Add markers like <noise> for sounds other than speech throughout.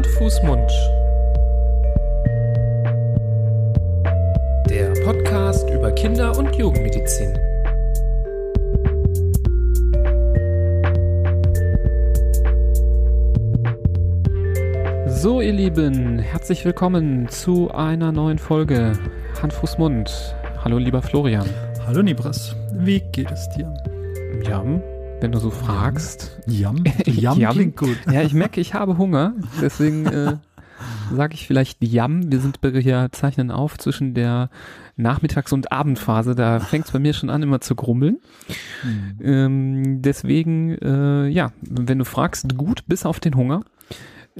Hand, Fuß, Mund. Der Podcast über Kinder- und Jugendmedizin. So, ihr Lieben, herzlich willkommen zu einer neuen Folge Hand, Fuß, Mund. Hallo, lieber Florian. Hallo, Nibras. Wie geht es dir? Ja, wenn du so fragst. Jam? Jam, Jam. klingt gut. Ja, ich merke, ich habe Hunger, deswegen <laughs> äh, sage ich vielleicht Jam. Wir sind hier zeichnen auf zwischen der Nachmittags- und Abendphase. Da fängt es bei mir schon an, immer zu grummeln. Hm. Ähm, deswegen, äh, ja, wenn du fragst, gut, bis auf den Hunger.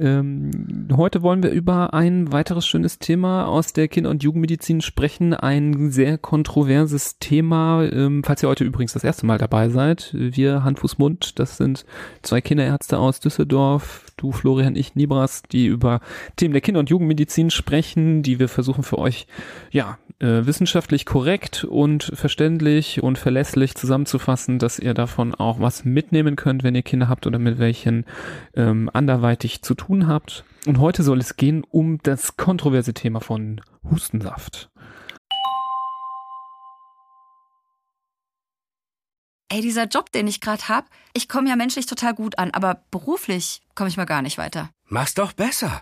Ähm, heute wollen wir über ein weiteres schönes Thema aus der Kinder- und Jugendmedizin sprechen. Ein sehr kontroverses Thema. Ähm, falls ihr heute übrigens das erste Mal dabei seid, wir Hand, Fuß, Mund, das sind zwei Kinderärzte aus Düsseldorf, du, Florian, ich, Nibras, die über Themen der Kinder- und Jugendmedizin sprechen, die wir versuchen für euch, ja, äh, wissenschaftlich korrekt und verständlich und verlässlich zusammenzufassen, dass ihr davon auch was mitnehmen könnt, wenn ihr Kinder habt oder mit welchen ähm, anderweitig zu tun habt. Und heute soll es gehen um das kontroverse Thema von Hustensaft. Ey, dieser Job, den ich gerade hab, ich komme ja menschlich total gut an, aber beruflich komme ich mal gar nicht weiter. Mach's doch besser.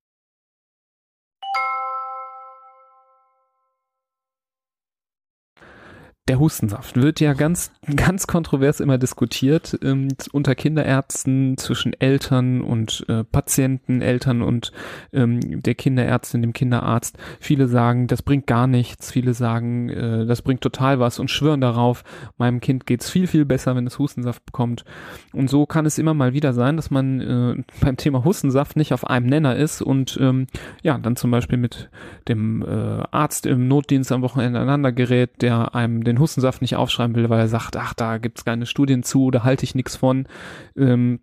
Der Hustensaft wird ja ganz, ganz kontrovers immer diskutiert ähm, unter Kinderärzten, zwischen Eltern und äh, Patienten, Eltern und ähm, der Kinderärztin, dem Kinderarzt. Viele sagen, das bringt gar nichts. Viele sagen, äh, das bringt total was und schwören darauf, meinem Kind geht's viel, viel besser, wenn es Hustensaft bekommt. Und so kann es immer mal wieder sein, dass man äh, beim Thema Hustensaft nicht auf einem Nenner ist und ähm, ja, dann zum Beispiel mit dem äh, Arzt im Notdienst am Wochenende aneinander gerät, der einem den Hustensaft nicht aufschreiben will, weil er sagt, ach, da gibt's keine Studien zu, da halte ich nichts von. Ähm,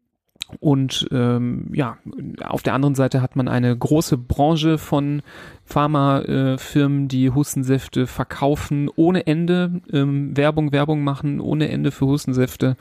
und ähm, ja, auf der anderen Seite hat man eine große Branche von Pharmafirmen, äh, die Hustensäfte verkaufen ohne Ende, ähm, Werbung, Werbung machen ohne Ende für Hustensäfte.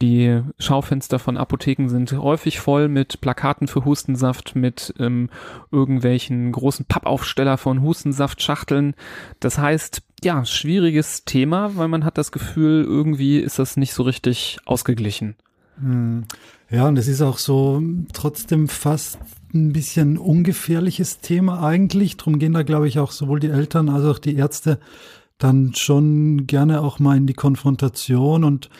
Die Schaufenster von Apotheken sind häufig voll mit Plakaten für Hustensaft, mit ähm, irgendwelchen großen Pappaufsteller von Hustensaftschachteln. Das heißt, ja, schwieriges Thema, weil man hat das Gefühl, irgendwie ist das nicht so richtig ausgeglichen. Hm. Ja, und es ist auch so trotzdem fast ein bisschen ungefährliches Thema eigentlich. Drum gehen da, glaube ich, auch sowohl die Eltern als auch die Ärzte dann schon gerne auch mal in die Konfrontation. Und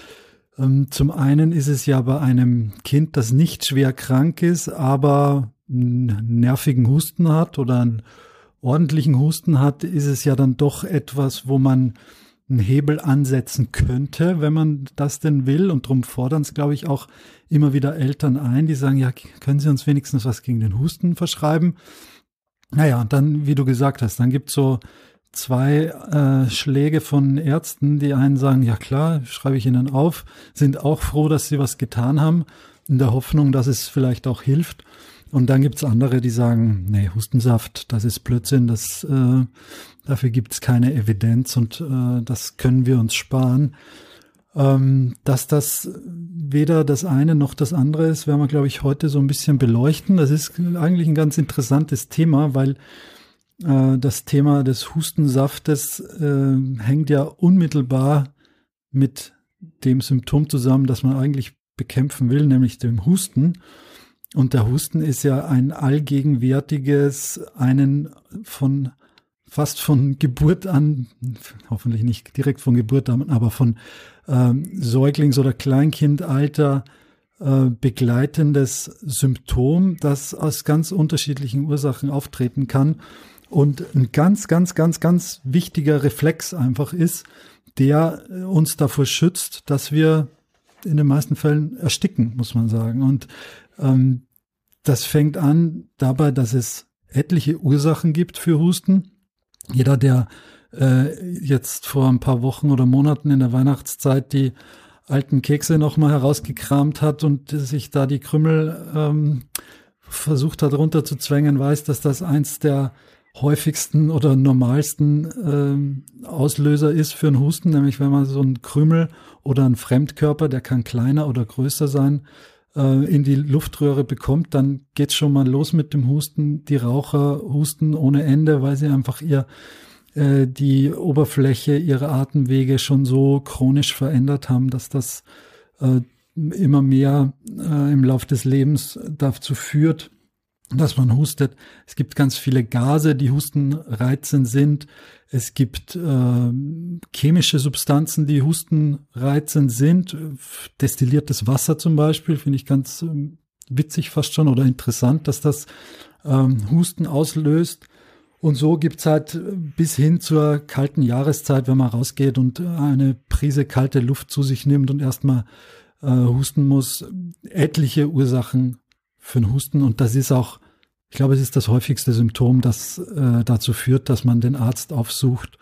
ähm, zum einen ist es ja bei einem Kind, das nicht schwer krank ist, aber einen nervigen Husten hat oder einen ordentlichen Husten hat, ist es ja dann doch etwas, wo man einen Hebel ansetzen könnte, wenn man das denn will. Und darum fordern es, glaube ich, auch immer wieder Eltern ein, die sagen, ja, können Sie uns wenigstens was gegen den Husten verschreiben? Naja, und dann, wie du gesagt hast, dann gibt es so zwei äh, Schläge von Ärzten, die einen sagen, ja klar, schreibe ich Ihnen auf, sind auch froh, dass Sie was getan haben, in der Hoffnung, dass es vielleicht auch hilft. Und dann gibt's andere, die sagen, nee, Hustensaft, das ist Blödsinn, das, äh, dafür gibt's keine Evidenz und äh, das können wir uns sparen. Ähm, dass das weder das eine noch das andere ist, werden wir, glaube ich, heute so ein bisschen beleuchten. Das ist eigentlich ein ganz interessantes Thema, weil äh, das Thema des Hustensaftes äh, hängt ja unmittelbar mit dem Symptom zusammen, das man eigentlich bekämpfen will, nämlich dem Husten. Und der Husten ist ja ein allgegenwärtiges, einen von fast von Geburt an, hoffentlich nicht direkt von Geburt an, aber von ähm, Säuglings- oder Kleinkindalter äh, begleitendes Symptom, das aus ganz unterschiedlichen Ursachen auftreten kann und ein ganz, ganz, ganz, ganz wichtiger Reflex einfach ist, der uns davor schützt, dass wir in den meisten Fällen ersticken, muss man sagen. Und ähm, das fängt an dabei, dass es etliche Ursachen gibt für Husten. Jeder, der äh, jetzt vor ein paar Wochen oder Monaten in der Weihnachtszeit die alten Kekse nochmal herausgekramt hat und sich da die Krümmel ähm, versucht hat runterzuzwängen, weiß, dass das eins der häufigsten oder normalsten äh, Auslöser ist für einen Husten, nämlich wenn man so einen Krümel oder einen Fremdkörper, der kann kleiner oder größer sein, äh, in die Luftröhre bekommt, dann geht's schon mal los mit dem Husten. Die Raucher husten ohne Ende, weil sie einfach ihr äh, die Oberfläche ihrer Atemwege schon so chronisch verändert haben, dass das äh, immer mehr äh, im Lauf des Lebens dazu führt, dass man hustet. Es gibt ganz viele Gase, die hustenreizend sind. Es gibt äh, chemische Substanzen, die hustenreizend sind. Destilliertes Wasser zum Beispiel finde ich ganz äh, witzig fast schon oder interessant, dass das ähm, Husten auslöst. Und so gibt's halt bis hin zur kalten Jahreszeit, wenn man rausgeht und eine Prise kalte Luft zu sich nimmt und erstmal äh, husten muss, etliche Ursachen für den Husten. Und das ist auch ich glaube, es ist das häufigste Symptom, das äh, dazu führt, dass man den Arzt aufsucht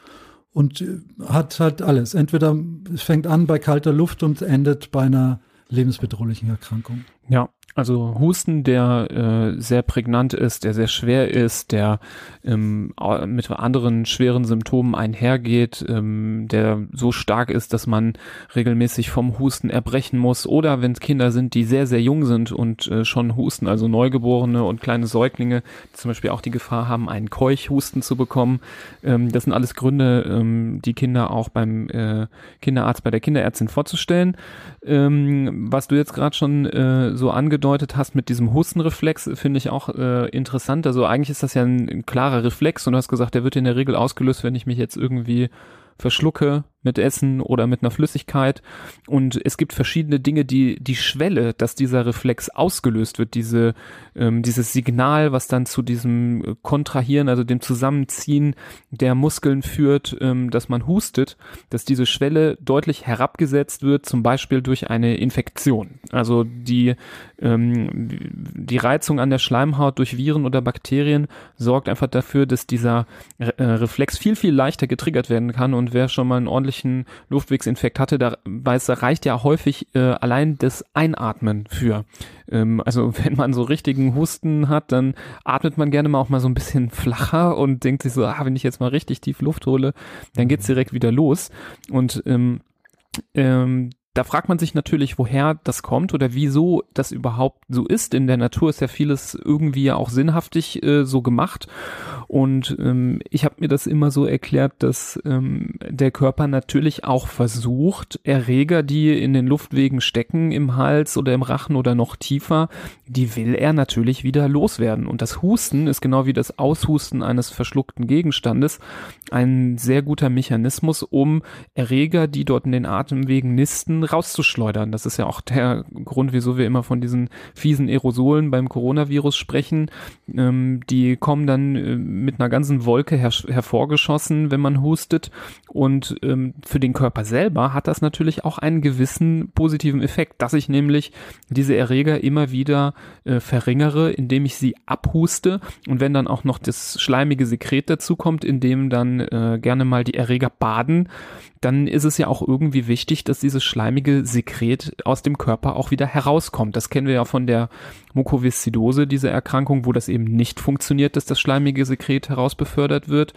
und äh, hat halt alles. Entweder es fängt an bei kalter Luft und endet bei einer lebensbedrohlichen Erkrankung. Ja, also Husten, der äh, sehr prägnant ist, der sehr schwer ist, der ähm, mit anderen schweren Symptomen einhergeht, ähm, der so stark ist, dass man regelmäßig vom Husten erbrechen muss. Oder wenn es Kinder sind, die sehr, sehr jung sind und äh, schon husten, also Neugeborene und kleine Säuglinge, die zum Beispiel auch die Gefahr haben, einen Keuchhusten zu bekommen. Ähm, das sind alles Gründe, ähm, die Kinder auch beim äh, Kinderarzt, bei der Kinderärztin vorzustellen. Ähm, was du jetzt gerade schon äh, so angedeutet hast mit diesem Hustenreflex, finde ich auch äh, interessant. Also eigentlich ist das ja ein, ein klarer Reflex und du hast gesagt, der wird in der Regel ausgelöst, wenn ich mich jetzt irgendwie verschlucke mit Essen oder mit einer Flüssigkeit. Und es gibt verschiedene Dinge, die die Schwelle, dass dieser Reflex ausgelöst wird, diese, ähm, dieses Signal, was dann zu diesem Kontrahieren, also dem Zusammenziehen der Muskeln führt, ähm, dass man hustet, dass diese Schwelle deutlich herabgesetzt wird, zum Beispiel durch eine Infektion. Also die, ähm, die Reizung an der Schleimhaut durch Viren oder Bakterien sorgt einfach dafür, dass dieser äh, Reflex viel, viel leichter getriggert werden kann. Und wer schon mal einen ordentlichen ordentlichen Luftwegsinfekt hatte, da weiß, da reicht ja häufig äh, allein das Einatmen für. Ähm, also <laughs> wenn man so richtigen Husten hat, dann atmet man gerne mal auch mal so ein bisschen flacher und denkt sich so, ah, wenn ich jetzt mal richtig tief Luft hole, dann geht's direkt wieder los. Und ähm, ähm, da fragt man sich natürlich, woher das kommt oder wieso das überhaupt so ist. In der Natur ist ja vieles irgendwie auch sinnhaftig äh, so gemacht. Und ähm, ich habe mir das immer so erklärt, dass ähm, der Körper natürlich auch versucht, Erreger, die in den Luftwegen stecken, im Hals oder im Rachen oder noch tiefer, die will er natürlich wieder loswerden. Und das Husten ist genau wie das Aushusten eines verschluckten Gegenstandes ein sehr guter Mechanismus, um Erreger, die dort in den Atemwegen nisten, rauszuschleudern. Das ist ja auch der Grund, wieso wir immer von diesen fiesen Aerosolen beim Coronavirus sprechen. Ähm, die kommen dann äh, mit einer ganzen Wolke her hervorgeschossen, wenn man hustet. Und ähm, für den Körper selber hat das natürlich auch einen gewissen positiven Effekt, dass ich nämlich diese Erreger immer wieder äh, verringere, indem ich sie abhuste. Und wenn dann auch noch das schleimige Sekret dazu kommt, in dem dann äh, gerne mal die Erreger baden, dann ist es ja auch irgendwie wichtig, dass dieses schleimige Sekret aus dem Körper auch wieder herauskommt. Das kennen wir ja von der Mukoviszidose, diese Erkrankung, wo das eben nicht funktioniert, dass das schleimige Sekret herausbefördert wird.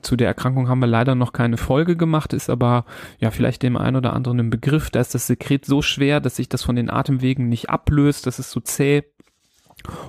Zu der Erkrankung haben wir leider noch keine Folge gemacht, ist aber ja vielleicht dem einen oder anderen im Begriff. Da ist das Sekret so schwer, dass sich das von den Atemwegen nicht ablöst, das ist so zäh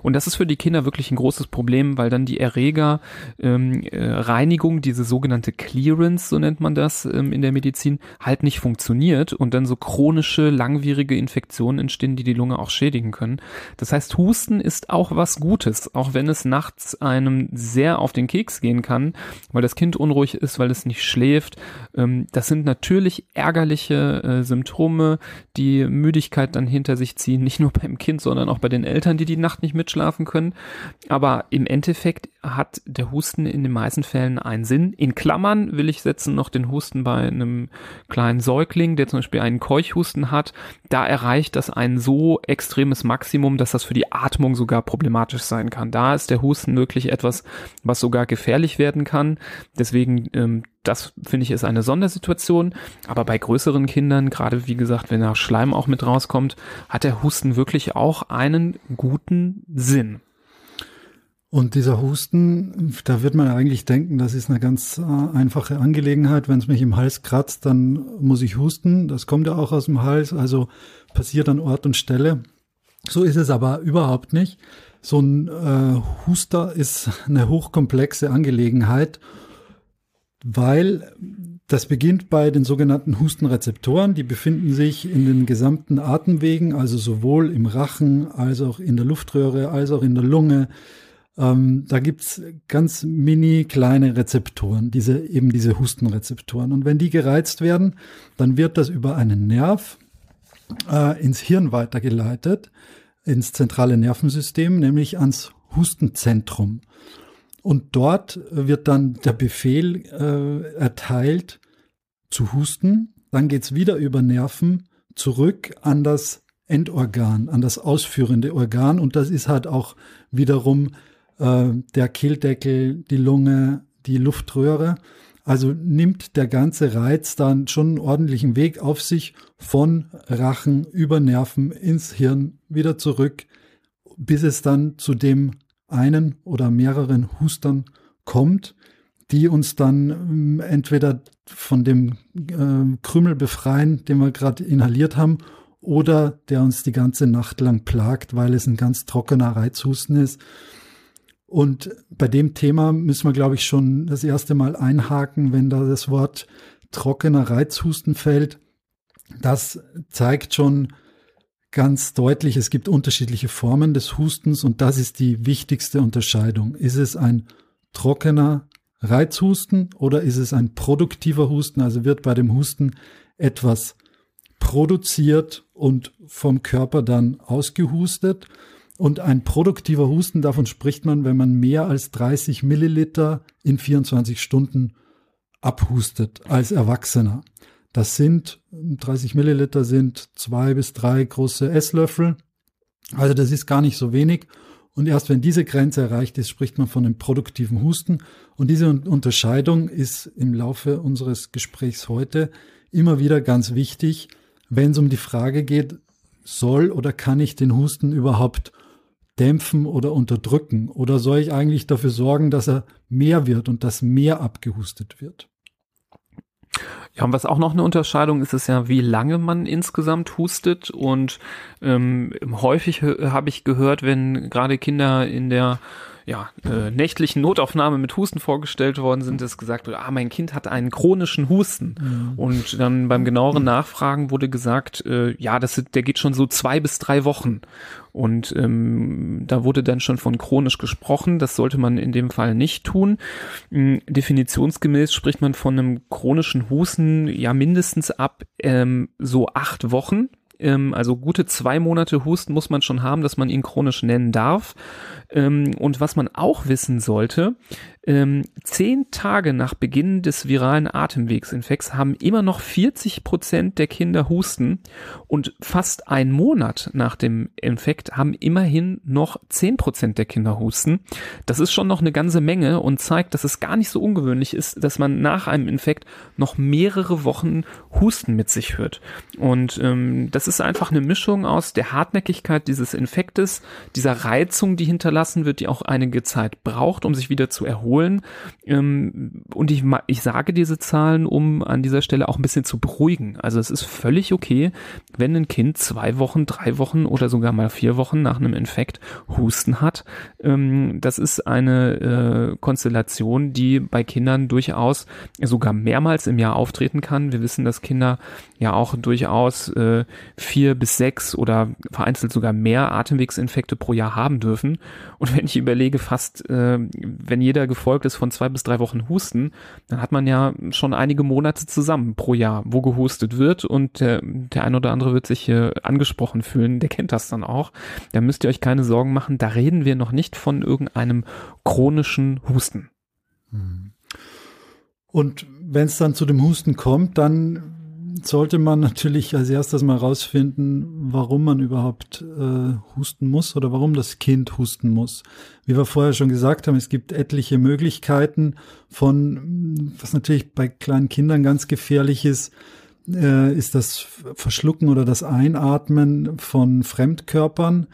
und das ist für die Kinder wirklich ein großes Problem, weil dann die Erreger ähm, äh, diese sogenannte Clearance, so nennt man das ähm, in der Medizin, halt nicht funktioniert und dann so chronische, langwierige Infektionen entstehen, die die Lunge auch schädigen können. Das heißt, Husten ist auch was Gutes, auch wenn es nachts einem sehr auf den Keks gehen kann, weil das Kind unruhig ist, weil es nicht schläft. Ähm, das sind natürlich ärgerliche äh, Symptome, die Müdigkeit dann hinter sich ziehen, nicht nur beim Kind, sondern auch bei den Eltern, die die Nacht nicht nicht mitschlafen können. Aber im Endeffekt hat der Husten in den meisten Fällen einen Sinn. In Klammern will ich setzen noch den Husten bei einem kleinen Säugling, der zum Beispiel einen Keuchhusten hat. Da erreicht das ein so extremes Maximum, dass das für die Atmung sogar problematisch sein kann. Da ist der Husten wirklich etwas, was sogar gefährlich werden kann. Deswegen ähm, das finde ich ist eine Sondersituation. Aber bei größeren Kindern, gerade wie gesagt, wenn da Schleim auch mit rauskommt, hat der Husten wirklich auch einen guten Sinn. Und dieser Husten, da wird man eigentlich denken, das ist eine ganz äh, einfache Angelegenheit. Wenn es mich im Hals kratzt, dann muss ich husten. Das kommt ja auch aus dem Hals, also passiert an Ort und Stelle. So ist es aber überhaupt nicht. So ein äh, Huster ist eine hochkomplexe Angelegenheit, weil das beginnt bei den sogenannten Hustenrezeptoren. Die befinden sich in den gesamten Atemwegen, also sowohl im Rachen als auch in der Luftröhre, als auch in der Lunge. Ähm, da gibt's ganz mini kleine Rezeptoren, diese, eben diese Hustenrezeptoren. Und wenn die gereizt werden, dann wird das über einen Nerv äh, ins Hirn weitergeleitet, ins zentrale Nervensystem, nämlich ans Hustenzentrum. Und dort wird dann der Befehl äh, erteilt zu husten. Dann geht's wieder über Nerven zurück an das Endorgan, an das ausführende Organ. Und das ist halt auch wiederum äh, der Kehldeckel, die Lunge, die Luftröhre. Also nimmt der ganze Reiz dann schon einen ordentlichen Weg auf sich von Rachen über Nerven ins Hirn wieder zurück, bis es dann zu dem einen oder mehreren Hustern kommt, die uns dann ähm, entweder von dem äh, Krümel befreien, den wir gerade inhaliert haben, oder der uns die ganze Nacht lang plagt, weil es ein ganz trockener Reizhusten ist. Und bei dem Thema müssen wir, glaube ich, schon das erste Mal einhaken, wenn da das Wort trockener Reizhusten fällt. Das zeigt schon, ganz deutlich, es gibt unterschiedliche Formen des Hustens und das ist die wichtigste Unterscheidung. Ist es ein trockener Reizhusten oder ist es ein produktiver Husten? Also wird bei dem Husten etwas produziert und vom Körper dann ausgehustet. Und ein produktiver Husten, davon spricht man, wenn man mehr als 30 Milliliter in 24 Stunden abhustet als Erwachsener. Das sind 30 Milliliter sind zwei bis drei große Esslöffel. Also das ist gar nicht so wenig. Und erst wenn diese Grenze erreicht ist, spricht man von einem produktiven Husten. Und diese Unterscheidung ist im Laufe unseres Gesprächs heute immer wieder ganz wichtig, wenn es um die Frage geht, soll oder kann ich den Husten überhaupt dämpfen oder unterdrücken? Oder soll ich eigentlich dafür sorgen, dass er mehr wird und dass mehr abgehustet wird? Ja, und was auch noch eine Unterscheidung ist, ist ja, wie lange man insgesamt hustet. Und ähm, häufig habe ich gehört, wenn gerade Kinder in der ja, äh, nächtlichen Notaufnahme mit Husten vorgestellt worden sind, ist gesagt wurde, ah, mein Kind hat einen chronischen Husten. Mhm. Und dann beim genaueren Nachfragen wurde gesagt, äh, ja, das, der geht schon so zwei bis drei Wochen. Und ähm, da wurde dann schon von chronisch gesprochen. Das sollte man in dem Fall nicht tun. Ähm, definitionsgemäß spricht man von einem chronischen Husten ja mindestens ab ähm, so acht Wochen ähm, also gute zwei Monate Husten muss man schon haben, dass man ihn chronisch nennen darf. Ähm, und was man auch wissen sollte, ähm, zehn Tage nach Beginn des viralen Atemwegsinfekts haben immer noch 40 Prozent der Kinder Husten und fast ein Monat nach dem Infekt haben immerhin noch 10 Prozent der Kinder Husten. Das ist schon noch eine ganze Menge und zeigt, dass es gar nicht so ungewöhnlich ist, dass man nach einem Infekt noch mehrere Wochen Husten mit sich hört. Und ähm, das ist einfach eine Mischung aus der Hartnäckigkeit dieses Infektes, dieser Reizung, die hinterlassen wird, die auch einige Zeit braucht, um sich wieder zu erholen wiederholen. Ähm, und ich, ich sage diese Zahlen, um an dieser Stelle auch ein bisschen zu beruhigen. Also es ist völlig okay, wenn ein Kind zwei Wochen, drei Wochen oder sogar mal vier Wochen nach einem Infekt Husten hat. Ähm, das ist eine äh, Konstellation, die bei Kindern durchaus sogar mehrmals im Jahr auftreten kann. Wir wissen, dass Kinder ja auch durchaus äh, vier bis sechs oder vereinzelt sogar mehr Atemwegsinfekte pro Jahr haben dürfen. Und wenn ich überlege, fast, äh, wenn jeder gefolgt ist von zwei bis drei Wochen Husten, dann hat man ja schon einige Monate zusammen pro Jahr, wo gehustet wird und der, der ein oder andere wird sich hier angesprochen fühlen, der kennt das dann auch. Da müsst ihr euch keine Sorgen machen, da reden wir noch nicht von irgendeinem chronischen Husten. Und wenn es dann zu dem Husten kommt, dann sollte man natürlich als erstes mal rausfinden, warum man überhaupt äh, husten muss oder warum das Kind husten muss. Wie wir vorher schon gesagt haben, es gibt etliche Möglichkeiten von, was natürlich bei kleinen Kindern ganz gefährlich ist, äh, ist das Verschlucken oder das Einatmen von Fremdkörpern.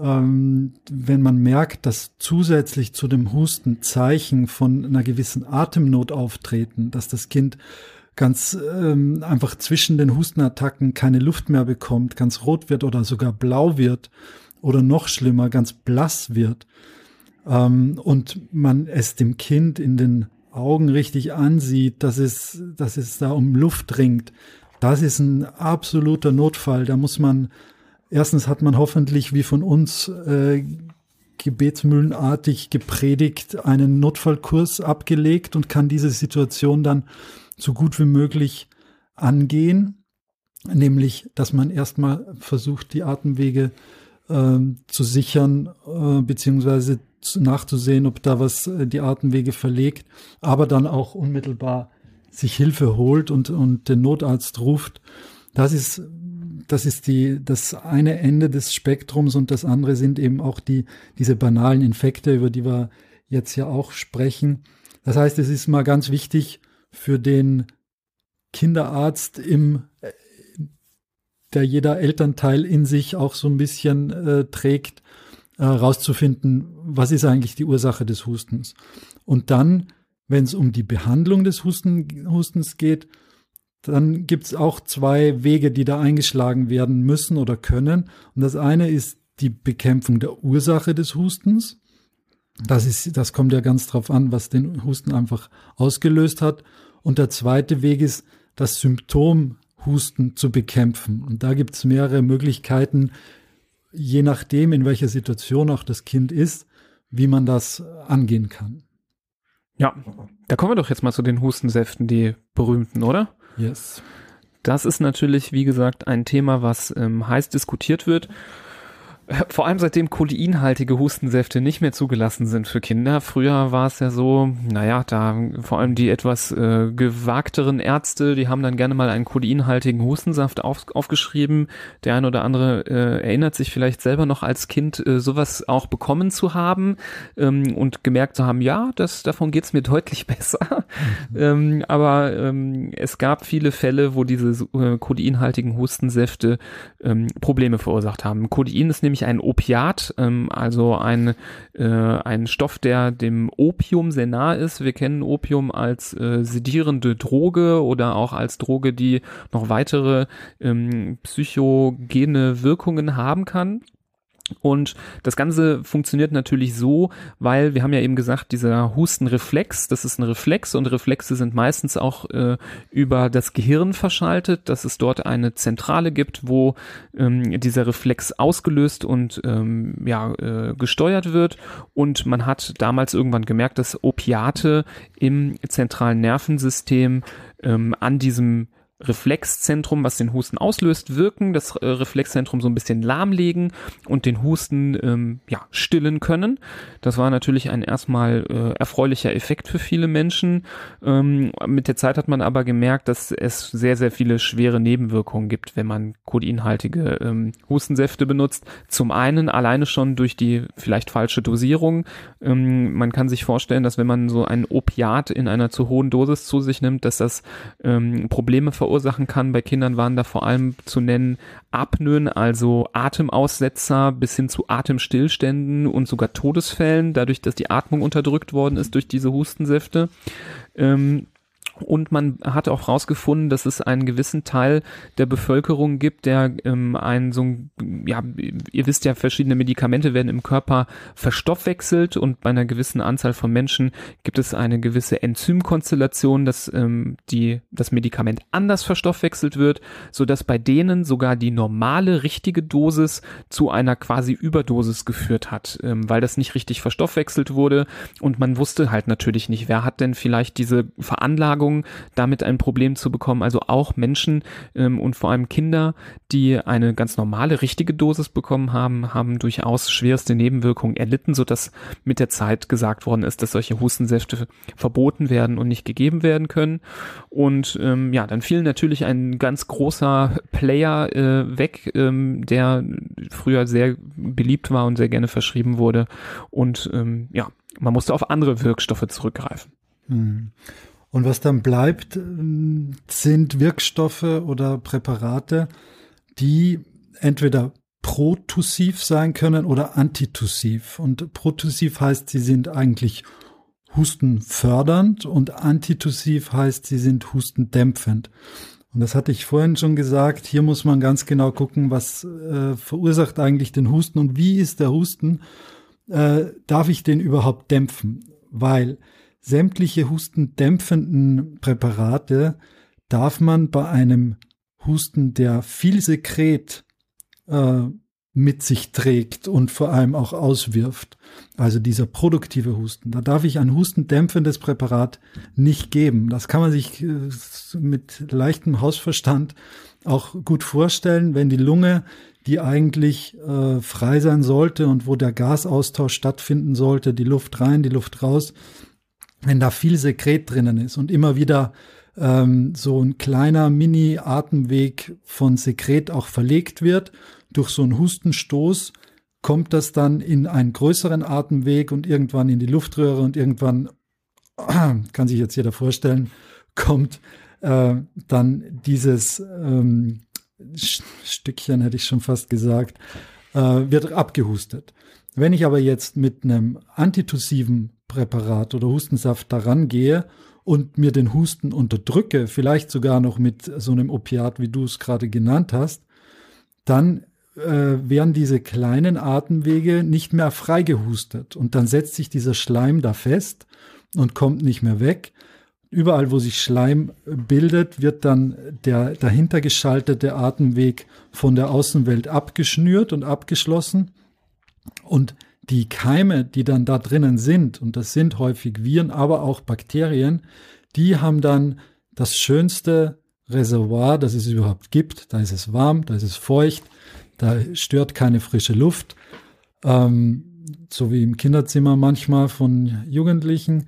ähm, wenn man merkt, dass zusätzlich zu dem Husten Zeichen von einer gewissen Atemnot auftreten, dass das Kind ganz ähm, einfach zwischen den Hustenattacken keine Luft mehr bekommt, ganz rot wird oder sogar blau wird oder noch schlimmer, ganz blass wird ähm, und man es dem Kind in den Augen richtig ansieht, dass es, dass es da um Luft ringt, das ist ein absoluter Notfall. Da muss man Erstens hat man hoffentlich, wie von uns äh, gebetsmühlenartig gepredigt, einen Notfallkurs abgelegt und kann diese Situation dann so gut wie möglich angehen, nämlich dass man erstmal versucht, die Atemwege äh, zu sichern, äh, beziehungsweise nachzusehen, ob da was äh, die Atemwege verlegt, aber dann auch unmittelbar sich Hilfe holt und, und den Notarzt ruft. Das ist das ist die, das eine Ende des Spektrums und das andere sind eben auch die, diese banalen Infekte, über die wir jetzt ja auch sprechen. Das heißt, es ist mal ganz wichtig für den Kinderarzt im, der jeder Elternteil in sich auch so ein bisschen äh, trägt, äh, rauszufinden, was ist eigentlich die Ursache des Hustens. Und dann, wenn es um die Behandlung des Husten, Hustens geht, dann gibt es auch zwei Wege, die da eingeschlagen werden müssen oder können. Und das eine ist die Bekämpfung der Ursache des Hustens. Das, ist, das kommt ja ganz drauf an, was den Husten einfach ausgelöst hat. Und der zweite Weg ist, das Symptom Husten zu bekämpfen. Und da gibt es mehrere Möglichkeiten, je nachdem, in welcher Situation auch das Kind ist, wie man das angehen kann. Ja, da kommen wir doch jetzt mal zu den Hustensäften, die berühmten, oder? Yes. Das ist natürlich, wie gesagt, ein Thema, was ähm, heiß diskutiert wird. Vor allem seitdem choleinhaltige Hustensäfte nicht mehr zugelassen sind für Kinder. Früher war es ja so, naja, da vor allem die etwas äh, gewagteren Ärzte, die haben dann gerne mal einen choleinhaltigen Hustensaft auf, aufgeschrieben. Der eine oder andere äh, erinnert sich vielleicht selber noch als Kind äh, sowas auch bekommen zu haben ähm, und gemerkt zu haben, ja, das, davon geht's mir deutlich <laughs> besser. Mhm. ähm, aber ähm, es gab viele Fälle, wo diese äh, choleinhaltigen Hustensäfte ähm, Probleme verursacht haben. Codein ist nämlich nämlich ein Opiat, ähm, also ein, äh, ein Stoff, der dem Opium sehr nah ist. Wir kennen Opium als äh, sedierende Droge oder auch als Droge, die noch weitere ähm, psychogene Wirkungen haben kann. Und das Ganze funktioniert natürlich so, weil wir haben ja eben gesagt, dieser Hustenreflex, das ist ein Reflex und Reflexe sind meistens auch äh, über das Gehirn verschaltet, dass es dort eine Zentrale gibt, wo ähm, dieser Reflex ausgelöst und ähm, ja, äh, gesteuert wird. Und man hat damals irgendwann gemerkt, dass Opiate im zentralen Nervensystem ähm, an diesem Reflexzentrum, was den Husten auslöst, wirken, das äh, Reflexzentrum so ein bisschen lahmlegen und den Husten ähm, ja, stillen können. Das war natürlich ein erstmal äh, erfreulicher Effekt für viele Menschen. Ähm, mit der Zeit hat man aber gemerkt, dass es sehr, sehr viele schwere Nebenwirkungen gibt, wenn man kodinhaltige ähm, Hustensäfte benutzt. Zum einen alleine schon durch die vielleicht falsche Dosierung. Ähm, man kann sich vorstellen, dass wenn man so ein Opiat in einer zu hohen Dosis zu sich nimmt, dass das ähm, Probleme verursacht verursachen kann. Bei Kindern waren da vor allem zu nennen Apnoen, also Atemaussetzer bis hin zu Atemstillständen und sogar Todesfällen, dadurch, dass die Atmung unterdrückt worden ist durch diese Hustensäfte. Ähm, und man hat auch herausgefunden, dass es einen gewissen Teil der Bevölkerung gibt, der ähm, einen so, ja, ihr wisst ja, verschiedene Medikamente werden im Körper verstoffwechselt und bei einer gewissen Anzahl von Menschen gibt es eine gewisse Enzymkonstellation, dass ähm, die, das Medikament anders verstoffwechselt wird, so dass bei denen sogar die normale richtige Dosis zu einer quasi Überdosis geführt hat, ähm, weil das nicht richtig verstoffwechselt wurde. Und man wusste halt natürlich nicht, wer hat denn vielleicht diese Veranlagung Neigung, damit ein Problem zu bekommen. Also auch Menschen ähm, und vor allem Kinder, die eine ganz normale, richtige Dosis bekommen haben, haben durchaus schwerste Nebenwirkungen erlitten, sodass mit der Zeit gesagt worden ist, dass solche Hustensäfte verboten werden und nicht gegeben werden können. Und ähm, ja, dann fiel natürlich ein ganz großer Player äh, weg, ähm, der früher sehr beliebt war und sehr gerne verschrieben wurde. Und ähm, ja, man musste auf andere Wirkstoffe zurückgreifen. Hm. Und was dann bleibt, sind Wirkstoffe oder Präparate, die entweder protussiv sein können oder antitussiv. Und protussiv heißt, sie sind eigentlich hustenfördernd und antitussiv heißt, sie sind hustendämpfend. Und das hatte ich vorhin schon gesagt. Hier muss man ganz genau gucken, was äh, verursacht eigentlich den Husten und wie ist der Husten? Äh, darf ich den überhaupt dämpfen? Weil sämtliche hustendämpfenden Präparate darf man bei einem Husten, der viel Sekret äh, mit sich trägt und vor allem auch auswirft. Also dieser produktive Husten. Da darf ich ein hustendämpfendes Präparat nicht geben. Das kann man sich äh, mit leichtem Hausverstand auch gut vorstellen, wenn die Lunge, die eigentlich äh, frei sein sollte und wo der Gasaustausch stattfinden sollte, die Luft rein, die Luft raus, wenn da viel Sekret drinnen ist und immer wieder ähm, so ein kleiner Mini-Atemweg von Sekret auch verlegt wird durch so einen Hustenstoß kommt das dann in einen größeren Atemweg und irgendwann in die Luftröhre und irgendwann, <clears throat> kann sich jetzt jeder vorstellen, kommt äh, dann dieses ähm, Stückchen, hätte ich schon fast gesagt, äh, wird abgehustet. Wenn ich aber jetzt mit einem antitussiven Präparat oder Hustensaft daran gehe und mir den Husten unterdrücke, vielleicht sogar noch mit so einem Opiat, wie du es gerade genannt hast, dann äh, werden diese kleinen Atemwege nicht mehr freigehustet und dann setzt sich dieser Schleim da fest und kommt nicht mehr weg. Überall, wo sich Schleim bildet, wird dann der dahinter geschaltete Atemweg von der Außenwelt abgeschnürt und abgeschlossen. Und die Keime, die dann da drinnen sind, und das sind häufig Viren, aber auch Bakterien, die haben dann das schönste Reservoir, das es überhaupt gibt. Da ist es warm, da ist es feucht, da stört keine frische Luft, ähm, so wie im Kinderzimmer manchmal von Jugendlichen.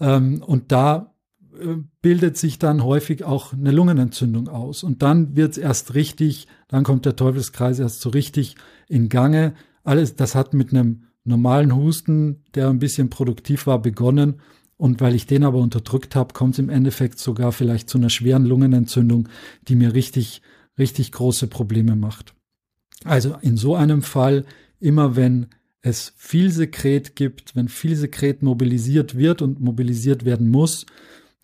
Ähm, und da äh, bildet sich dann häufig auch eine Lungenentzündung aus. Und dann wird es erst richtig, dann kommt der Teufelskreis erst so richtig in Gange. Alles, das hat mit einem normalen Husten, der ein bisschen produktiv war, begonnen. Und weil ich den aber unterdrückt habe, kommt es im Endeffekt sogar vielleicht zu einer schweren Lungenentzündung, die mir richtig, richtig große Probleme macht. Also in so einem Fall, immer wenn es viel Sekret gibt, wenn viel Sekret mobilisiert wird und mobilisiert werden muss,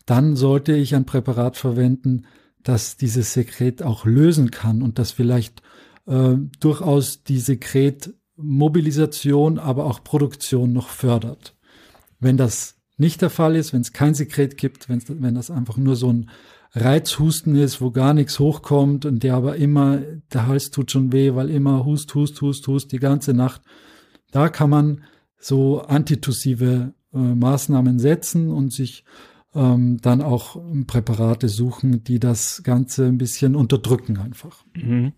dann sollte ich ein Präparat verwenden, das dieses Sekret auch lösen kann und das vielleicht äh, durchaus die Sekretmobilisation, aber auch Produktion noch fördert. Wenn das nicht der Fall ist, wenn es kein Sekret gibt, wenn, wenn das einfach nur so ein Reizhusten ist, wo gar nichts hochkommt und der aber immer, der Hals tut schon weh, weil immer hust, hust, hust, hust die ganze Nacht. Da kann man so antitussive äh, Maßnahmen setzen und sich ähm, dann auch Präparate suchen, die das Ganze ein bisschen unterdrücken einfach. Mhm.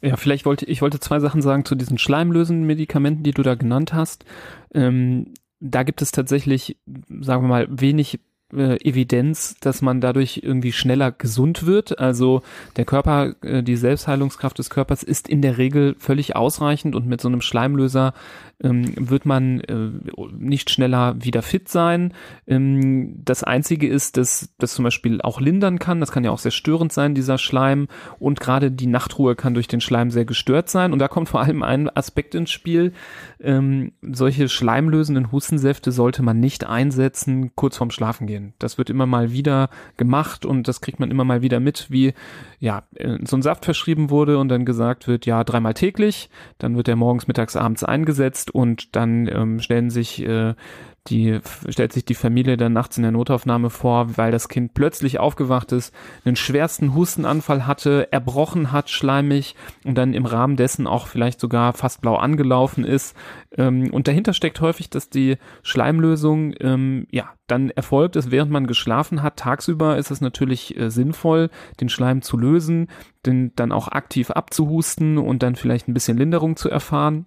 Ja, vielleicht wollte ich wollte zwei Sachen sagen zu diesen schleimlösenden Medikamenten, die du da genannt hast. Ähm, da gibt es tatsächlich, sagen wir mal, wenig äh, Evidenz, dass man dadurch irgendwie schneller gesund wird. Also der Körper, äh, die Selbstheilungskraft des Körpers ist in der Regel völlig ausreichend und mit so einem Schleimlöser ähm, wird man äh, nicht schneller wieder fit sein. Ähm, das Einzige ist, dass das zum Beispiel auch lindern kann. Das kann ja auch sehr störend sein, dieser Schleim. Und gerade die Nachtruhe kann durch den Schleim sehr gestört sein. Und da kommt vor allem ein Aspekt ins Spiel. Ähm, solche schleimlösenden Hustensäfte sollte man nicht einsetzen kurz vorm Schlafen gehen. Das wird immer mal wieder gemacht und das kriegt man immer mal wieder mit, wie ja, äh, so ein Saft verschrieben wurde und dann gesagt wird, ja, dreimal täglich, dann wird der morgens, mittags, abends eingesetzt und dann ähm, stellen sich äh, die stellt sich die Familie dann nachts in der Notaufnahme vor, weil das Kind plötzlich aufgewacht ist, einen schwersten Hustenanfall hatte, erbrochen hat, schleimig und dann im Rahmen dessen auch vielleicht sogar fast blau angelaufen ist. Ähm, und dahinter steckt häufig, dass die Schleimlösung ähm, ja dann erfolgt ist, während man geschlafen hat. Tagsüber ist es natürlich äh, sinnvoll, den Schleim zu lösen, den dann auch aktiv abzuhusten und dann vielleicht ein bisschen Linderung zu erfahren.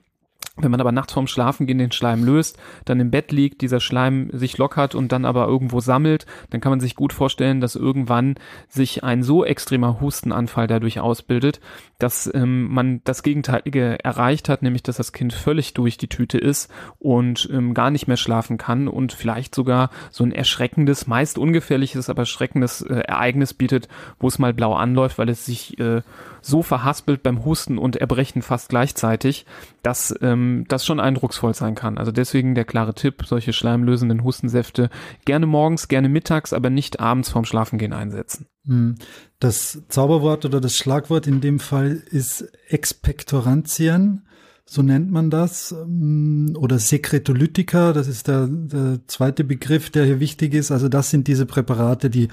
Wenn man aber nachts vorm Schlafengehen den Schleim löst, dann im Bett liegt, dieser Schleim sich lockert und dann aber irgendwo sammelt, dann kann man sich gut vorstellen, dass irgendwann sich ein so extremer Hustenanfall dadurch ausbildet, dass ähm, man das Gegenteilige erreicht hat, nämlich dass das Kind völlig durch die Tüte ist und ähm, gar nicht mehr schlafen kann und vielleicht sogar so ein erschreckendes, meist ungefährliches, aber erschreckendes äh, Ereignis bietet, wo es mal blau anläuft, weil es sich äh, so verhaspelt beim Husten und Erbrechen fast gleichzeitig, dass ähm, das schon eindrucksvoll sein kann. Also deswegen der klare Tipp, solche schleimlösenden Hustensäfte gerne morgens, gerne mittags, aber nicht abends vorm Schlafengehen einsetzen. Hm. Das Zauberwort oder das Schlagwort in dem Fall ist Expectorantien, so nennt man das, hm, oder Sekretolytika, das ist der, der zweite Begriff, der hier wichtig ist. Also das sind diese Präparate, die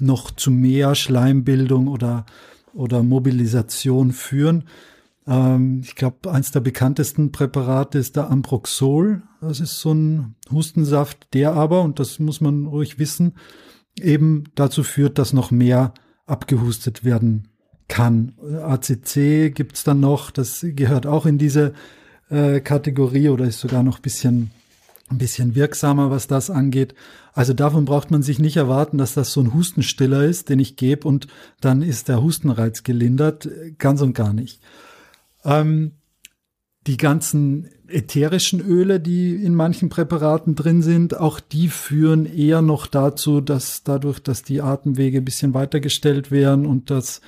noch zu mehr Schleimbildung oder oder Mobilisation führen. Ähm, ich glaube, eins der bekanntesten Präparate ist der Ambroxol. Das ist so ein Hustensaft, der aber, und das muss man ruhig wissen, eben dazu führt, dass noch mehr abgehustet werden kann. ACC gibt's dann noch, das gehört auch in diese äh, Kategorie oder ist sogar noch bisschen ein bisschen wirksamer, was das angeht. Also davon braucht man sich nicht erwarten, dass das so ein Hustenstiller ist, den ich gebe und dann ist der Hustenreiz gelindert. Ganz und gar nicht. Ähm, die ganzen ätherischen Öle, die in manchen Präparaten drin sind, auch die führen eher noch dazu, dass dadurch, dass die Atemwege ein bisschen weitergestellt werden und dass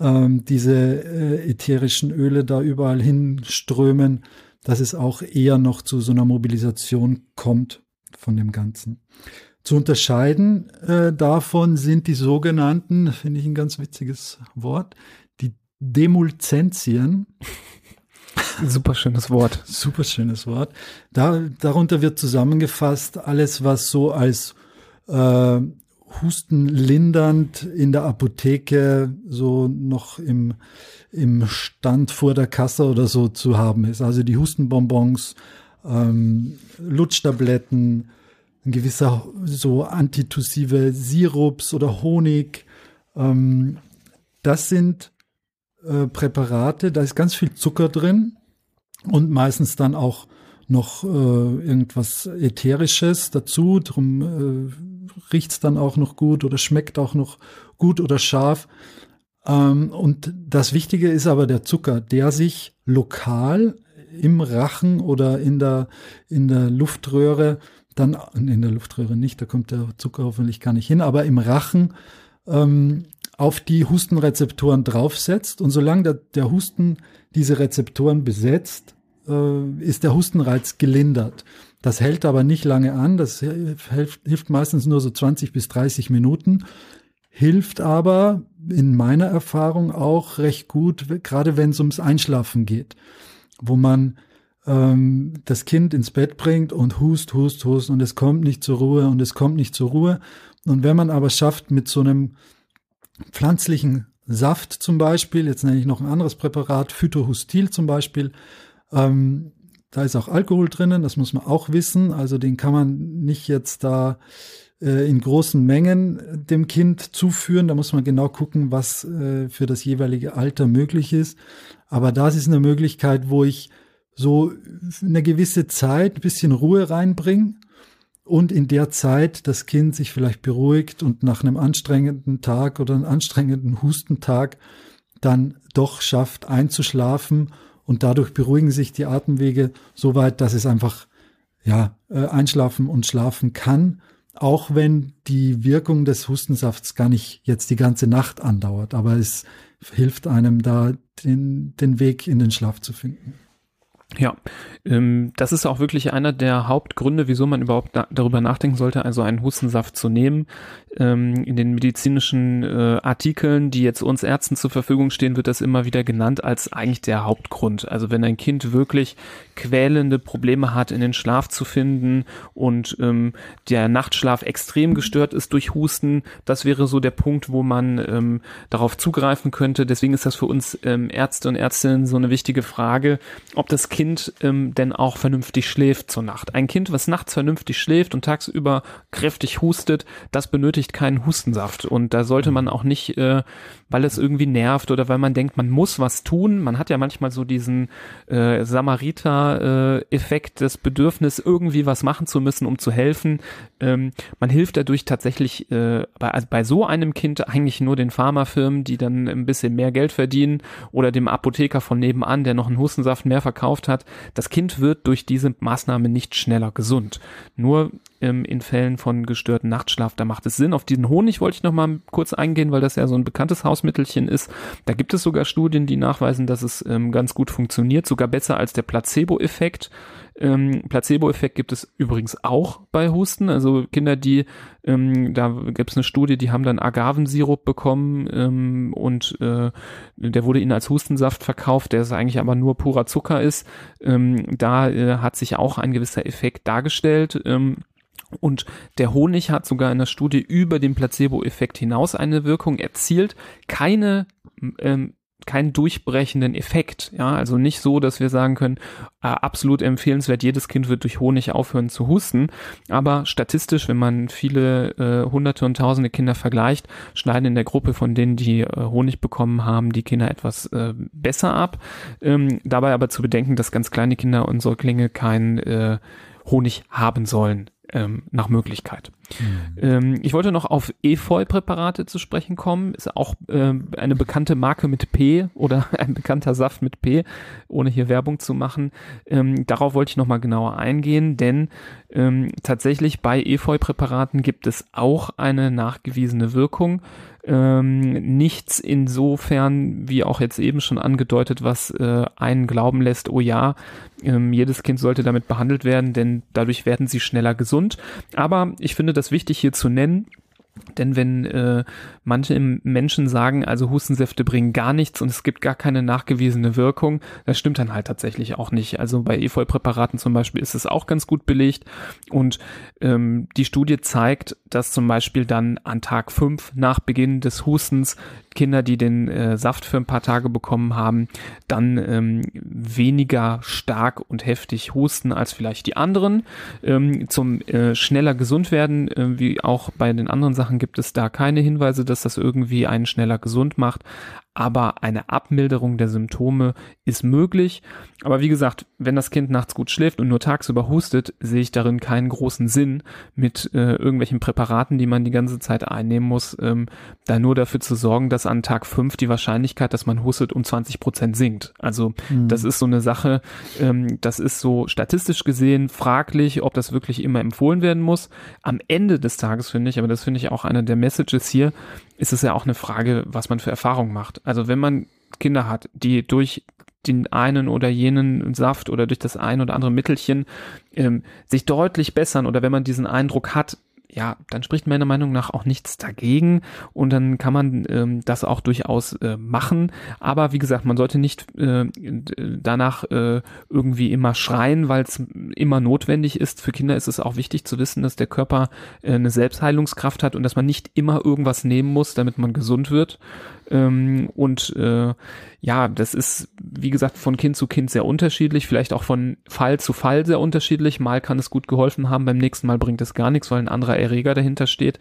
ähm, diese äh, ätherischen Öle da überall hinströmen, dass es auch eher noch zu so einer Mobilisation kommt von dem Ganzen. Zu unterscheiden äh, davon sind die sogenannten, finde ich ein ganz witziges Wort, Demulzentien. <laughs> Super schönes Wort. Super schönes Wort. Da, darunter wird zusammengefasst alles, was so als äh, hustenlindernd in der Apotheke so noch im, im Stand vor der Kasse oder so zu haben ist. Also die Hustenbonbons, ähm, Lutschtabletten, ein gewisser so antitussive Sirups oder Honig. Ähm, das sind äh, Präparate, da ist ganz viel Zucker drin und meistens dann auch noch äh, irgendwas Ätherisches dazu. Darum äh, riecht's dann auch noch gut oder schmeckt auch noch gut oder scharf. Ähm, und das Wichtige ist aber der Zucker, der sich lokal im Rachen oder in der, in der Luftröhre dann, in der Luftröhre nicht, da kommt der Zucker hoffentlich gar nicht hin, aber im Rachen ähm, auf die Hustenrezeptoren draufsetzt. Und solange der, der Husten diese Rezeptoren besetzt, äh, ist der Hustenreiz gelindert. Das hält aber nicht lange an. Das hilft, hilft meistens nur so 20 bis 30 Minuten. Hilft aber in meiner Erfahrung auch recht gut, gerade wenn es ums Einschlafen geht, wo man ähm, das Kind ins Bett bringt und hust, hust, hust und es kommt nicht zur Ruhe und es kommt nicht zur Ruhe. Und wenn man aber schafft, mit so einem pflanzlichen Saft zum Beispiel, jetzt nenne ich noch ein anderes Präparat, Phytohustil zum Beispiel, ähm, da ist auch Alkohol drinnen, das muss man auch wissen. Also den kann man nicht jetzt da äh, in großen Mengen dem Kind zuführen. Da muss man genau gucken, was äh, für das jeweilige Alter möglich ist. Aber das ist eine Möglichkeit, wo ich so eine gewisse Zeit ein bisschen Ruhe reinbringe und in der Zeit das Kind sich vielleicht beruhigt und nach einem anstrengenden Tag oder einem anstrengenden Hustentag dann doch schafft einzuschlafen und dadurch beruhigen sich die Atemwege so weit, dass es einfach ja äh, einschlafen und schlafen kann, auch wenn die Wirkung des Hustensafts gar nicht jetzt die ganze Nacht andauert, aber es hilft einem da den, den Weg in den Schlaf zu finden. Ja, ähm, das ist auch wirklich einer der Hauptgründe, wieso man überhaupt na darüber nachdenken sollte, also einen Hustensaft zu nehmen. Ähm, in den medizinischen äh, Artikeln, die jetzt uns Ärzten zur Verfügung stehen, wird das immer wieder genannt als eigentlich der Hauptgrund. Also wenn ein Kind wirklich quälende Probleme hat, in den Schlaf zu finden und ähm, der Nachtschlaf extrem gestört ist durch Husten, das wäre so der Punkt, wo man ähm, darauf zugreifen könnte. Deswegen ist das für uns ähm, Ärzte und Ärztinnen so eine wichtige Frage, ob das Kind ähm, denn auch vernünftig schläft zur Nacht. Ein Kind, was nachts vernünftig schläft und tagsüber kräftig hustet, das benötigt keinen Hustensaft. Und da sollte man auch nicht, äh, weil es irgendwie nervt oder weil man denkt, man muss was tun. Man hat ja manchmal so diesen äh, Samariter-Effekt, äh, das Bedürfnis, irgendwie was machen zu müssen, um zu helfen. Ähm, man hilft dadurch tatsächlich äh, bei, also bei so einem Kind eigentlich nur den Pharmafirmen, die dann ein bisschen mehr Geld verdienen oder dem Apotheker von nebenan, der noch einen Hustensaft mehr verkauft hat. Das Kind wird durch diese Maßnahme nicht schneller gesund. Nur ähm, in Fällen von gestörten Nachtschlaf, da macht es Sinn. Auf diesen Honig wollte ich noch mal kurz eingehen, weil das ja so ein bekanntes Hausmittelchen ist. Da gibt es sogar Studien, die nachweisen, dass es ähm, ganz gut funktioniert, sogar besser als der Placebo-Effekt. Ähm, Placebo-Effekt gibt es übrigens auch bei Husten. Also Kinder, die, ähm, da gibt es eine Studie, die haben dann Agavensirup bekommen ähm, und äh, der wurde ihnen als Hustensaft verkauft, der ist eigentlich aber nur purer Zucker ist. Ähm, da äh, hat sich auch ein gewisser Effekt dargestellt. Ähm, und der Honig hat sogar in der Studie über den Placebo-Effekt hinaus eine Wirkung erzielt. Keine ähm, keinen durchbrechenden Effekt. Ja, also nicht so, dass wir sagen können, äh, absolut empfehlenswert, jedes Kind wird durch Honig aufhören zu husten. Aber statistisch, wenn man viele äh, hunderte und tausende Kinder vergleicht, schneiden in der Gruppe von denen, die äh, Honig bekommen haben, die Kinder etwas äh, besser ab. Ähm, dabei aber zu bedenken, dass ganz kleine Kinder und Säuglinge keinen äh, Honig haben sollen ähm, nach Möglichkeit. Mhm. Ähm, ich wollte noch auf Efeu-Präparate zu sprechen kommen. Ist auch äh, eine bekannte Marke mit P oder <laughs> ein bekannter Saft mit P, ohne hier Werbung zu machen. Ähm, darauf wollte ich nochmal genauer eingehen, denn ähm, tatsächlich bei Efeu-Präparaten gibt es auch eine nachgewiesene Wirkung ähm, nichts insofern, wie auch jetzt eben schon angedeutet, was äh, einen glauben lässt, oh ja, ähm, jedes Kind sollte damit behandelt werden, denn dadurch werden sie schneller gesund. Aber ich finde das wichtig hier zu nennen, denn wenn äh, manche Menschen sagen, also Hustensäfte bringen gar nichts und es gibt gar keine nachgewiesene Wirkung, das stimmt dann halt tatsächlich auch nicht. Also bei Efeu-Präparaten zum Beispiel ist es auch ganz gut belegt und ähm, die Studie zeigt, dass zum Beispiel dann an Tag fünf nach Beginn des Hustens Kinder, die den äh, Saft für ein paar Tage bekommen haben, dann ähm, weniger stark und heftig husten als vielleicht die anderen. Ähm, zum äh, schneller gesund werden, äh, wie auch bei den anderen Sachen, gibt es da keine Hinweise, dass das irgendwie einen schneller gesund macht aber eine Abmilderung der Symptome ist möglich. Aber wie gesagt, wenn das Kind nachts gut schläft und nur tagsüber hustet, sehe ich darin keinen großen Sinn mit äh, irgendwelchen Präparaten, die man die ganze Zeit einnehmen muss, ähm, da nur dafür zu sorgen, dass an Tag 5 die Wahrscheinlichkeit, dass man hustet, um 20 Prozent sinkt. Also mhm. das ist so eine Sache, ähm, das ist so statistisch gesehen fraglich, ob das wirklich immer empfohlen werden muss. Am Ende des Tages finde ich, aber das finde ich auch eine der Messages hier, ist es ja auch eine Frage, was man für Erfahrungen macht. Also wenn man Kinder hat, die durch den einen oder jenen Saft oder durch das ein oder andere Mittelchen ähm, sich deutlich bessern oder wenn man diesen Eindruck hat, ja, dann spricht meiner Meinung nach auch nichts dagegen und dann kann man ähm, das auch durchaus äh, machen. Aber wie gesagt, man sollte nicht äh, danach äh, irgendwie immer schreien, weil es immer notwendig ist. Für Kinder ist es auch wichtig zu wissen, dass der Körper äh, eine Selbstheilungskraft hat und dass man nicht immer irgendwas nehmen muss, damit man gesund wird. Ähm, und äh, ja, das ist, wie gesagt, von Kind zu Kind sehr unterschiedlich, vielleicht auch von Fall zu Fall sehr unterschiedlich. Mal kann es gut geholfen haben, beim nächsten Mal bringt es gar nichts, weil ein anderer Erreger dahinter steht.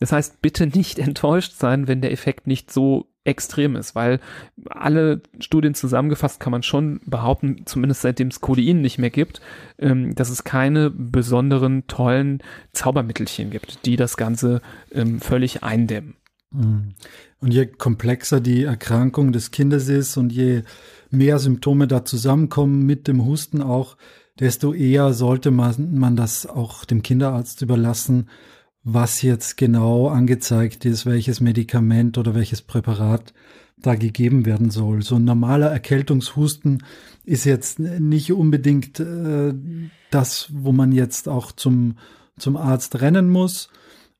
Das heißt, bitte nicht <laughs> enttäuscht sein, wenn der Effekt nicht so extrem ist, weil alle Studien zusammengefasst kann man schon behaupten, zumindest seitdem es Codein nicht mehr gibt, ähm, dass es keine besonderen tollen Zaubermittelchen gibt, die das Ganze ähm, völlig eindämmen. Und je komplexer die Erkrankung des Kindes ist und je mehr Symptome da zusammenkommen mit dem Husten auch, desto eher sollte man, man das auch dem Kinderarzt überlassen, was jetzt genau angezeigt ist, welches Medikament oder welches Präparat da gegeben werden soll. So ein normaler Erkältungshusten ist jetzt nicht unbedingt äh, das, wo man jetzt auch zum, zum Arzt rennen muss,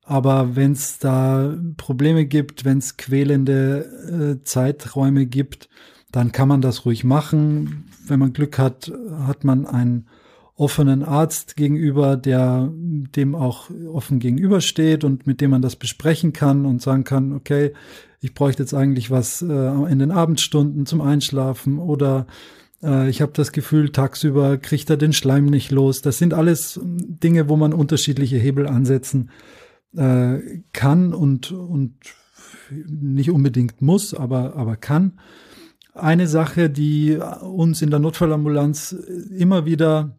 aber wenn es da Probleme gibt, wenn es quälende äh, Zeiträume gibt, dann kann man das ruhig machen. Wenn man Glück hat, hat man einen offenen Arzt gegenüber, der dem auch offen gegenübersteht und mit dem man das besprechen kann und sagen kann, okay, ich bräuchte jetzt eigentlich was äh, in den Abendstunden zum Einschlafen oder Äh, ich habe das Gefühl, tagsüber kriegt er den Schleim nicht los. Das sind alles Dinge, wo man unterschiedliche Hebel ansetzen äh, kann und, und nicht unbedingt muss, aber, aber kann. Eine Sache, die uns in der Notfallambulanz immer wieder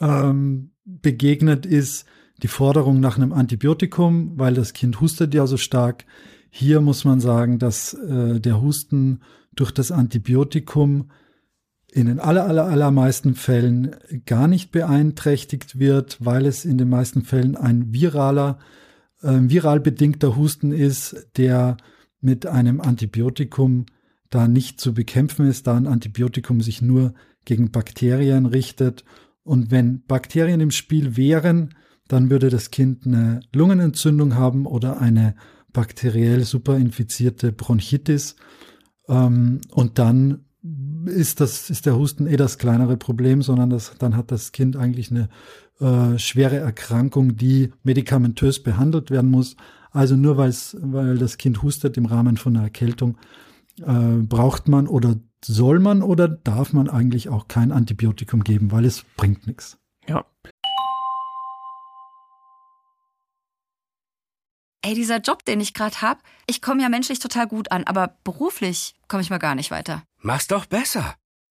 ähm, begegnet, ist die Forderung nach einem Antibiotikum, weil das Kind hustet ja so stark. Hier muss man sagen, dass äh, der Husten durch das Antibiotikum in den aller, aller, allermeisten Fällen gar nicht beeinträchtigt wird, weil es in den meisten Fällen ein viraler, viral bedingter Husten ist, der mit einem Antibiotikum da nicht zu bekämpfen ist, da ein Antibiotikum sich nur gegen Bakterien richtet. Und wenn Bakterien im Spiel wären, dann würde das Kind eine Lungenentzündung haben oder eine bakteriell superinfizierte Bronchitis. Ähm, und dann ist das, ist der Husten eh das kleinere Problem, sondern das, dann hat das Kind eigentlich eine äh, schwere Erkrankung, die medikamentös behandelt werden muss. Also nur weil's, weil das Kind hustet im Rahmen von einer Erkältung, äh, braucht man oder soll man oder darf man eigentlich auch kein Antibiotikum geben, weil es bringt nichts. Ja. Ey, dieser Job, den ich gerade habe, ich komme ja menschlich total gut an, aber beruflich komme ich mal gar nicht weiter. Mach's doch besser.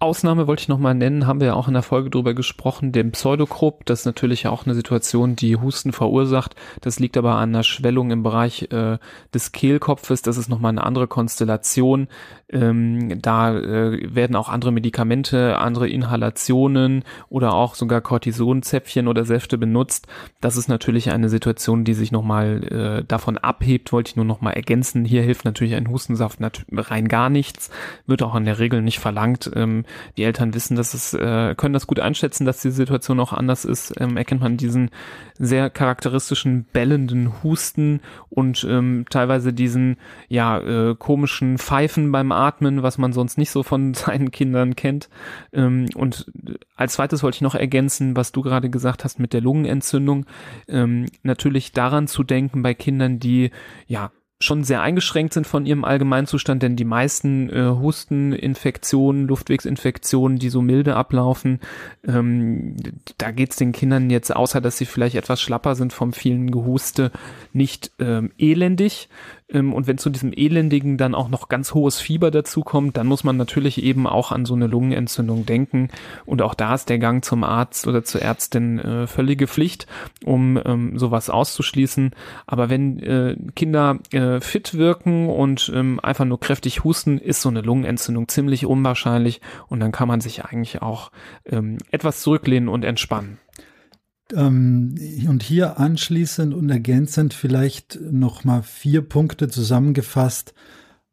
Ausnahme wollte ich nochmal nennen, haben wir ja auch in der Folge drüber gesprochen, dem Pseudokrupp. Das ist natürlich auch eine Situation, die Husten verursacht. Das liegt aber an einer Schwellung im Bereich äh, des Kehlkopfes. Das ist nochmal eine andere Konstellation. Ähm, da äh, werden auch andere Medikamente, andere Inhalationen oder auch sogar Cortisonzäpfchen oder Säfte benutzt. Das ist natürlich eine Situation, die sich nochmal äh, davon abhebt, wollte ich nur nochmal ergänzen. Hier hilft natürlich ein Hustensaft rein gar nichts, wird auch in der Regel nicht verlangt. Ähm, die Eltern wissen, dass es, äh, können das gut einschätzen, dass die Situation auch anders ist. Ähm, erkennt man diesen sehr charakteristischen bellenden Husten und ähm, teilweise diesen ja äh, komischen Pfeifen beim Atmen, was man sonst nicht so von <laughs> seinen Kindern kennt. Ähm, und als zweites wollte ich noch ergänzen, was du gerade gesagt hast mit der Lungenentzündung. Ähm, natürlich daran zu denken bei Kindern, die ja schon sehr eingeschränkt sind von ihrem Allgemeinzustand, denn die meisten äh, Husteninfektionen, Luftwegsinfektionen, die so milde ablaufen, ähm, da geht's den Kindern jetzt, außer dass sie vielleicht etwas schlapper sind vom vielen Gehuste, nicht ähm, elendig. Ähm, und wenn zu diesem Elendigen dann auch noch ganz hohes Fieber dazukommt, dann muss man natürlich eben auch an so eine Lungenentzündung denken. Und auch da ist der Gang zum Arzt oder zur Ärztin äh, völlige Pflicht, um ähm, sowas auszuschließen. Aber wenn äh, Kinder äh, fit wirken und ähm, einfach nur kräftig husten, ist so eine Lungenentzündung ziemlich unwahrscheinlich und dann kann man sich eigentlich auch ähm, etwas zurücklehnen und entspannen. Ähm, und hier anschließend und ergänzend vielleicht noch mal vier Punkte zusammengefasst,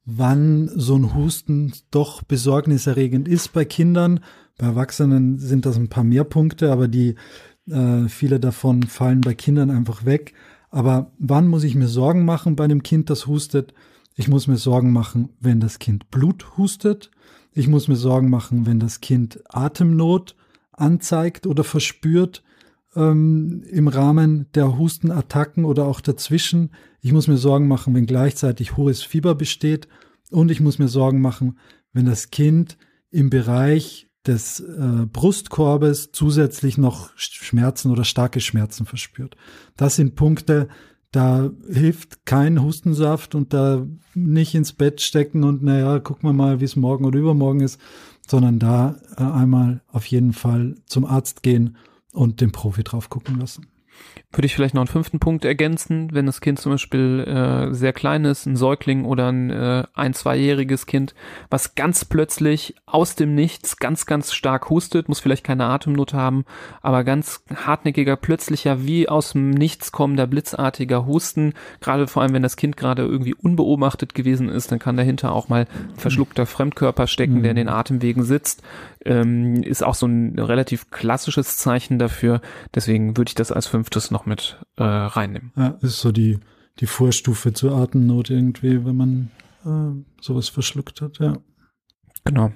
wann so ein Husten doch besorgniserregend ist bei Kindern. Bei Erwachsenen sind das ein paar mehr Punkte, aber die äh, viele davon fallen bei Kindern einfach weg. Aber wann muss ich mir Sorgen machen bei einem Kind, das hustet? Ich muss mir Sorgen machen, wenn das Kind Blut hustet. Ich muss mir Sorgen machen, wenn das Kind Atemnot anzeigt oder verspürt ähm, im Rahmen der Hustenattacken oder auch dazwischen. Ich muss mir Sorgen machen, wenn gleichzeitig hohes Fieber besteht. Und ich muss mir Sorgen machen, wenn das Kind im Bereich des äh, Brustkorbes zusätzlich noch Schmerzen oder starke Schmerzen verspürt. Das sind Punkte, da hilft kein Hustensaft und da nicht ins Bett stecken und naja, gucken wir mal, wie es morgen oder übermorgen ist, sondern da äh, einmal auf jeden Fall zum Arzt gehen und den Profi drauf gucken lassen. Würde ich vielleicht noch einen fünften Punkt ergänzen, wenn das Kind zum Beispiel äh, sehr klein ist, ein Säugling oder ein äh, ein-, zweijähriges Kind, was ganz plötzlich aus dem Nichts ganz, ganz stark hustet, muss vielleicht keine Atemnot haben, aber ganz hartnäckiger, plötzlicher, wie aus dem Nichts kommender, blitzartiger Husten, gerade vor allem, wenn das Kind gerade irgendwie unbeobachtet gewesen ist, dann kann dahinter auch mal verschluckter Fremdkörper stecken, mhm. der in den Atemwegen sitzt, ähm, ist auch so ein relativ klassisches Zeichen dafür, deswegen würde ich das als fünftes noch mit äh, reinnehmen. Ja, ist so die, die Vorstufe zur Atemnot irgendwie, wenn man äh, sowas verschluckt hat, ja. Genau.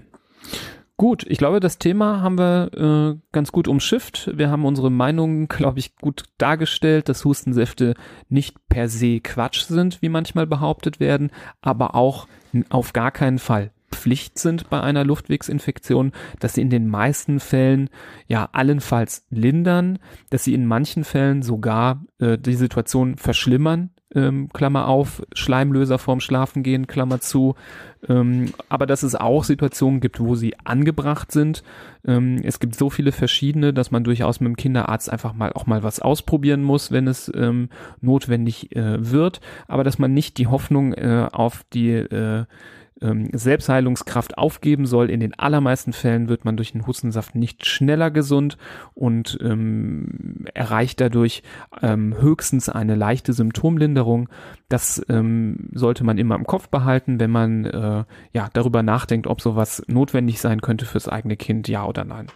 Gut, ich glaube, das Thema haben wir äh, ganz gut umschifft. Wir haben unsere Meinungen, glaube ich, gut dargestellt, dass Hustensäfte nicht per se Quatsch sind, wie manchmal behauptet werden, aber auch auf gar keinen Fall Pflicht sind bei einer Luftwegsinfektion, dass sie in den meisten Fällen ja allenfalls lindern, dass sie in manchen Fällen sogar äh, die Situation verschlimmern, ähm, Klammer auf, Schleimlöser vorm Schlafengehen, Klammer zu. Ähm, aber dass es auch Situationen gibt, wo sie angebracht sind. Ähm, es gibt so viele verschiedene, dass man durchaus mit dem Kinderarzt einfach mal auch mal was ausprobieren muss, wenn es ähm, notwendig äh, wird. Aber dass man nicht die Hoffnung äh, auf die äh, ähm, Selbstheilungskraft aufgeben soll. In den allermeisten Fällen wird man durch den Hustensaft nicht schneller gesund und ähm, erreicht dadurch ähm, höchstens eine leichte Symptomlinderung. Das ähm, sollte man immer im Kopf behalten, wenn man äh, ja darüber nachdenkt, ob sowas notwendig sein könnte fürs eigene Kind, ja oder nein.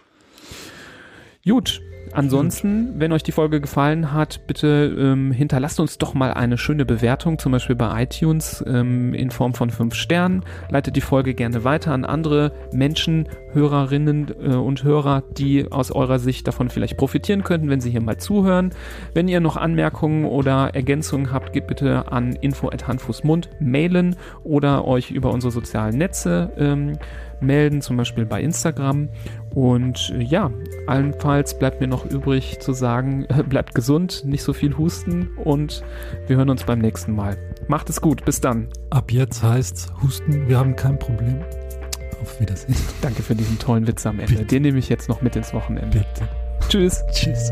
Gut, Ansonsten, wenn euch die Folge gefallen hat, bitte ähm, hinterlasst uns doch mal eine schöne Bewertung, zum Beispiel bei iTunes ähm, in Form von fünf Sternen. Leitet die Folge gerne weiter an andere Menschen, Hörerinnen äh, und Hörer, die aus eurer Sicht davon vielleicht profitieren könnten, wenn sie hier mal zuhören. Wenn ihr noch Anmerkungen oder Ergänzungen habt, gebt bitte an info@handfußmund mailen oder euch über unsere sozialen Netze ähm, melden, zum Beispiel bei Instagram. Und äh, ja, allenfalls bleibt mir noch übrig zu sagen, <laughs> äh, bleibt gesund, nicht so viel husten und wir hören uns beim nächsten Mal. Macht es gut, bis dann. Ab jetzt heißt Husten, wir haben kein Problem. Auf Wiedersehen. <laughs> Danke für diesen tollen Witz am Ende. Bitte. Den nehme ich jetzt noch mit ins Wochenende. Bitte. Tschüss. Tschüss.